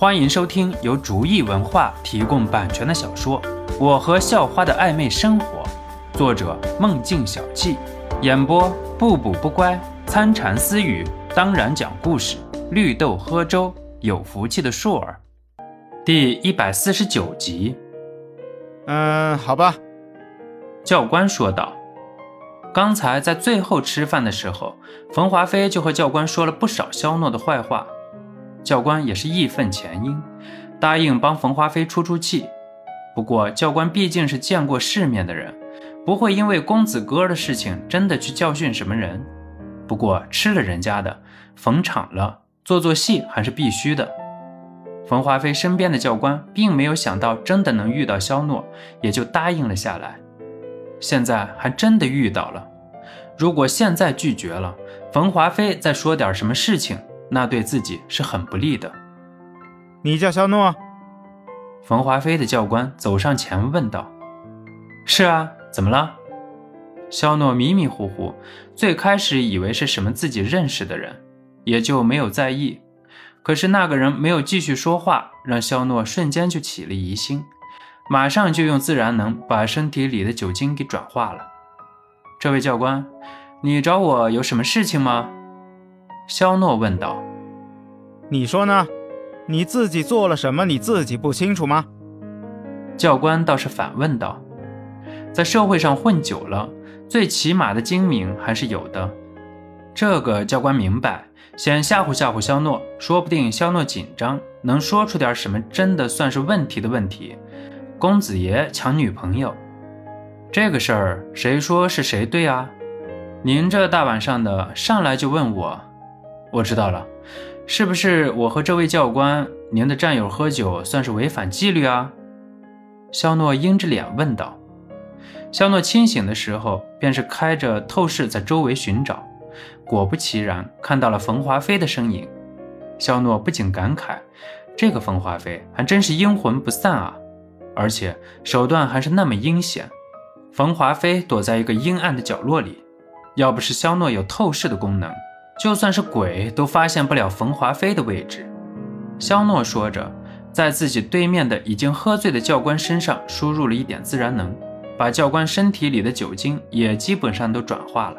欢迎收听由竹意文化提供版权的小说《我和校花的暧昧生活》，作者梦境小憩，演播不补不乖、参禅私语，当然讲故事，绿豆喝粥，有福气的硕儿，第一百四十九集。嗯，好吧，教官说道。刚才在最后吃饭的时候，冯华飞就和教官说了不少肖诺的坏话。教官也是义愤填膺，答应帮冯华飞出出气。不过教官毕竟是见过世面的人，不会因为公子哥的事情真的去教训什么人。不过吃了人家的，逢场了，做做戏还是必须的。冯华飞身边的教官并没有想到真的能遇到肖诺，也就答应了下来。现在还真的遇到了。如果现在拒绝了，冯华飞再说点什么事情，那对自己是很不利的。你叫肖诺？冯华飞的教官走上前问道：“是啊，怎么了？”肖诺迷迷糊糊，最开始以为是什么自己认识的人，也就没有在意。可是那个人没有继续说话，让肖诺瞬间就起了疑心。马上就用自然能把身体里的酒精给转化了。这位教官，你找我有什么事情吗？肖诺问道。你说呢？你自己做了什么？你自己不清楚吗？教官倒是反问道。在社会上混久了，最起码的精明还是有的。这个教官明白，先吓唬吓唬肖诺，说不定肖诺紧张，能说出点什么真的算是问题的问题。公子爷抢女朋友，这个事儿谁说是谁对啊？您这大晚上的上来就问我，我知道了，是不是我和这位教官您的战友喝酒算是违反纪律啊？肖诺阴着脸问道。肖诺清醒的时候便是开着透视在周围寻找，果不其然看到了冯华飞的身影。肖诺不禁感慨，这个冯华飞还真是阴魂不散啊！而且手段还是那么阴险。冯华飞躲在一个阴暗的角落里，要不是肖诺有透视的功能，就算是鬼都发现不了冯华飞的位置。肖诺说着，在自己对面的已经喝醉的教官身上输入了一点自然能，把教官身体里的酒精也基本上都转化了。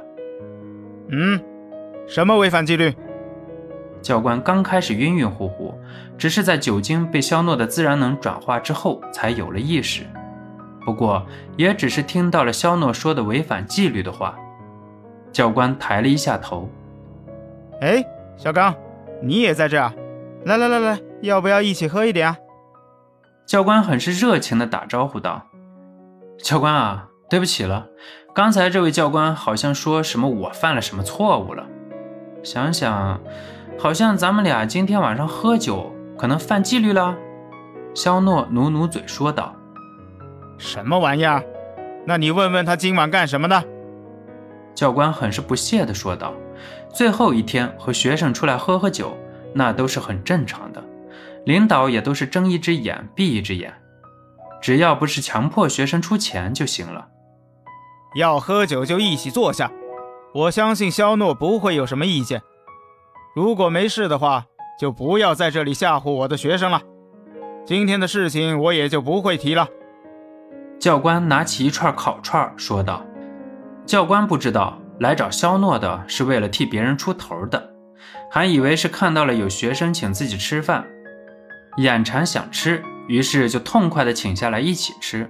嗯，什么违反纪律？教官刚开始晕晕乎乎，只是在酒精被肖诺的自然能转化之后才有了意识。不过也只是听到了肖诺说的违反纪律的话。教官抬了一下头：“哎，小刚，你也在这？来来来来，要不要一起喝一点啊？”教官很是热情地打招呼道：“教官啊，对不起了，刚才这位教官好像说什么我犯了什么错误了。想想……”好像咱们俩今天晚上喝酒，可能犯纪律了。肖诺努努嘴说道：“什么玩意儿？那你问问他今晚干什么的。”教官很是不屑地说道：“最后一天和学生出来喝喝酒，那都是很正常的。领导也都是睁一只眼闭一只眼，只要不是强迫学生出钱就行了。要喝酒就一起坐下，我相信肖诺不会有什么意见。”如果没事的话，就不要在这里吓唬我的学生了。今天的事情我也就不会提了。教官拿起一串烤串说道：“教官不知道来找肖诺的是为了替别人出头的，还以为是看到了有学生请自己吃饭，眼馋想吃，于是就痛快的请下来一起吃。”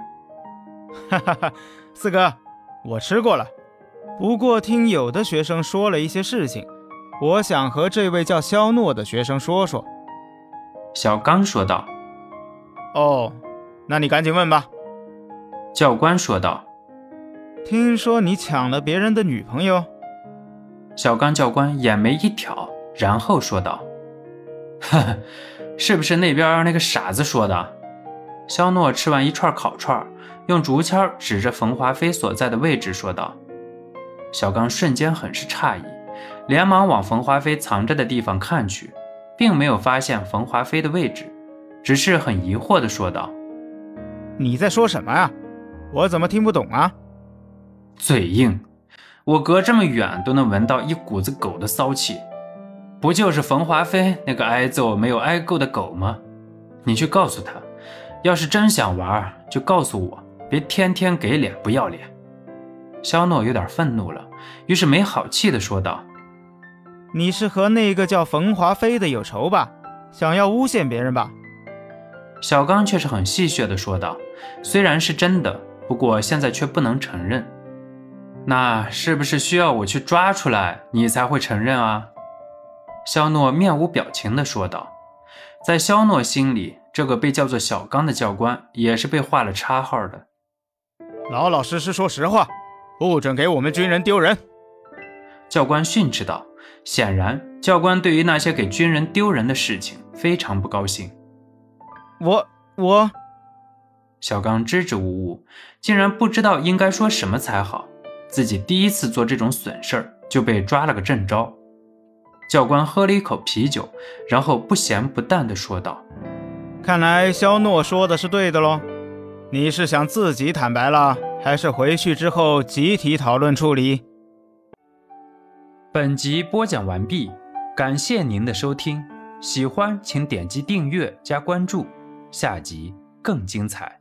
哈哈哈，四哥，我吃过了，不过听有的学生说了一些事情。我想和这位叫肖诺的学生说说。”小刚说道。“哦，那你赶紧问吧。”教官说道。“听说你抢了别人的女朋友？”小刚教官眼眉一挑，然后说道：“呵呵，是不是那边那个傻子说的？”肖诺吃完一串烤串，用竹签指着冯华飞所在的位置说道。小刚瞬间很是诧异。连忙往冯华飞藏着的地方看去，并没有发现冯华飞的位置，只是很疑惑地说道：“你在说什么啊？我怎么听不懂啊？”嘴硬，我隔这么远都能闻到一股子狗的骚气，不就是冯华飞那个挨揍没有挨够的狗吗？你去告诉他，要是真想玩，就告诉我，别天天给脸不要脸。”肖诺有点愤怒了，于是没好气地说道：“你是和那个叫冯华飞的有仇吧？想要诬陷别人吧？”小刚却是很戏谑地说道：“虽然是真的，不过现在却不能承认。那是不是需要我去抓出来，你才会承认啊？”肖诺面无表情地说道。在肖诺心里，这个被叫做小刚的教官也是被画了叉号的。老老实实说实话。不准给我们军人丢人！教官训斥道。显然，教官对于那些给军人丢人的事情非常不高兴。我我，小刚支支吾吾，竟然不知道应该说什么才好。自己第一次做这种损事儿，就被抓了个正着。教官喝了一口啤酒，然后不咸不淡地说道：“看来肖诺说的是对的喽。你是想自己坦白了？”还是回去之后集体讨论处理。本集播讲完毕，感谢您的收听，喜欢请点击订阅加关注，下集更精彩。